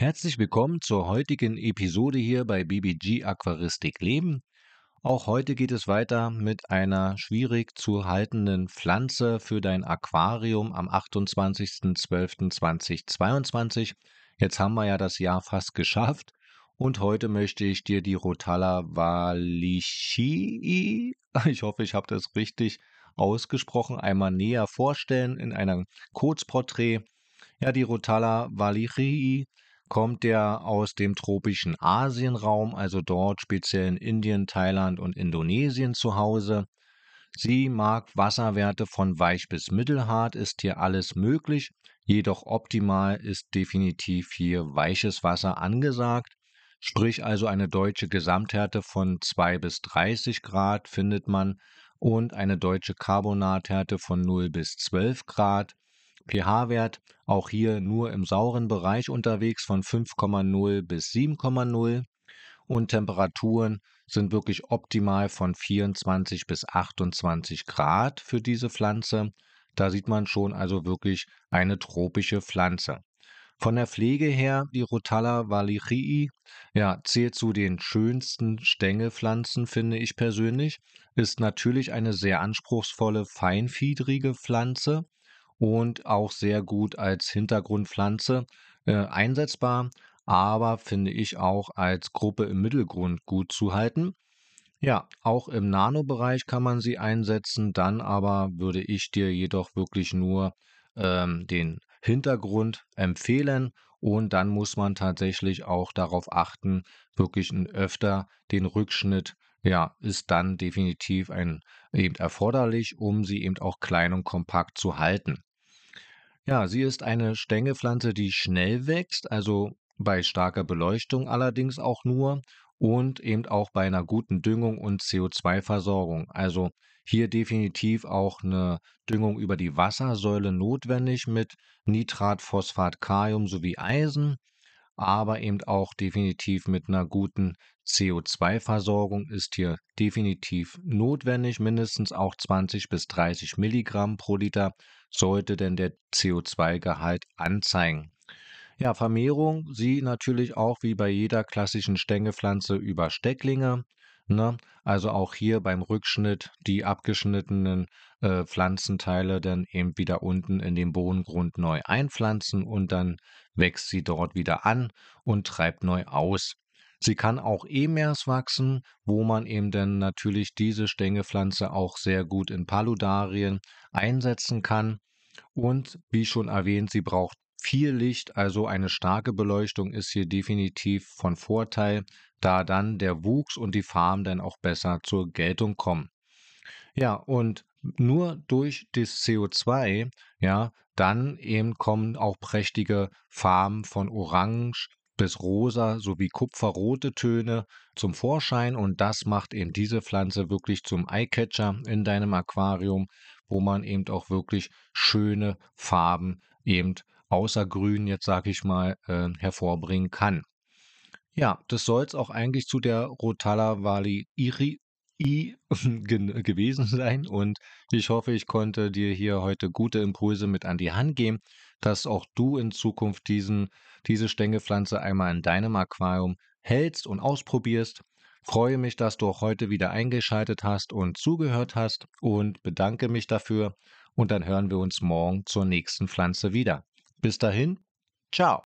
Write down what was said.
Herzlich willkommen zur heutigen Episode hier bei BBG Aquaristik Leben. Auch heute geht es weiter mit einer schwierig zu haltenden Pflanze für dein Aquarium am 28.12.2022. Jetzt haben wir ja das Jahr fast geschafft und heute möchte ich dir die Rotala valichii, ich hoffe, ich habe das richtig ausgesprochen, einmal näher vorstellen in einem Kurzporträt. Ja, die Rotala valichii kommt der aus dem tropischen Asienraum, also dort speziell in Indien, Thailand und Indonesien zu Hause. Sie mag Wasserwerte von weich bis mittelhart, ist hier alles möglich, jedoch optimal ist definitiv hier weiches Wasser angesagt. Sprich also eine deutsche Gesamthärte von 2 bis 30 Grad findet man und eine deutsche Carbonathärte von 0 bis 12 Grad pH-Wert auch hier nur im sauren Bereich unterwegs von 5,0 bis 7,0 und Temperaturen sind wirklich optimal von 24 bis 28 Grad für diese Pflanze. Da sieht man schon also wirklich eine tropische Pflanze. Von der Pflege her, die Rotala valichii, ja, zählt zu den schönsten Stängelpflanzen, finde ich persönlich, ist natürlich eine sehr anspruchsvolle, feinfiedrige Pflanze und auch sehr gut als Hintergrundpflanze äh, einsetzbar, aber finde ich auch als Gruppe im Mittelgrund gut zu halten. Ja, auch im Nanobereich kann man sie einsetzen, dann aber würde ich dir jedoch wirklich nur ähm, den Hintergrund empfehlen und dann muss man tatsächlich auch darauf achten, wirklich öfter den Rückschnitt ja, ist dann definitiv ein eben erforderlich, um sie eben auch klein und kompakt zu halten. Ja, sie ist eine Stängelpflanze, die schnell wächst, also bei starker Beleuchtung allerdings auch nur und eben auch bei einer guten Düngung und CO2-Versorgung. Also hier definitiv auch eine Düngung über die Wassersäule notwendig mit Nitrat, Phosphat, Kalium sowie Eisen, aber eben auch definitiv mit einer guten CO2-Versorgung ist hier definitiv notwendig. Mindestens auch 20 bis 30 Milligramm pro Liter sollte denn der CO2-Gehalt anzeigen. Ja, Vermehrung, sie natürlich auch wie bei jeder klassischen Stängelpflanze über Stecklinge. Ne? Also auch hier beim Rückschnitt die abgeschnittenen äh, Pflanzenteile dann eben wieder unten in den Bodengrund neu einpflanzen und dann wächst sie dort wieder an und treibt neu aus. Sie kann auch emers wachsen, wo man eben dann natürlich diese Stängelpflanze auch sehr gut in Paludarien einsetzen kann. Und wie schon erwähnt, sie braucht viel Licht, also eine starke Beleuchtung ist hier definitiv von Vorteil, da dann der Wuchs und die Farben dann auch besser zur Geltung kommen. Ja, und nur durch das CO2, ja, dann eben kommen auch prächtige Farben von Orange, bis rosa sowie kupferrote Töne zum Vorschein und das macht eben diese Pflanze wirklich zum Eyecatcher in deinem Aquarium, wo man eben auch wirklich schöne Farben eben außer grün jetzt sage ich mal äh, hervorbringen kann. Ja, das soll es auch eigentlich zu der Rotala Valley Iri I gewesen sein und ich hoffe, ich konnte dir hier heute gute Impulse mit an die Hand geben, dass auch du in Zukunft diesen, diese Stängelpflanze einmal in deinem Aquarium hältst und ausprobierst. Freue mich, dass du auch heute wieder eingeschaltet hast und zugehört hast und bedanke mich dafür und dann hören wir uns morgen zur nächsten Pflanze wieder. Bis dahin, ciao.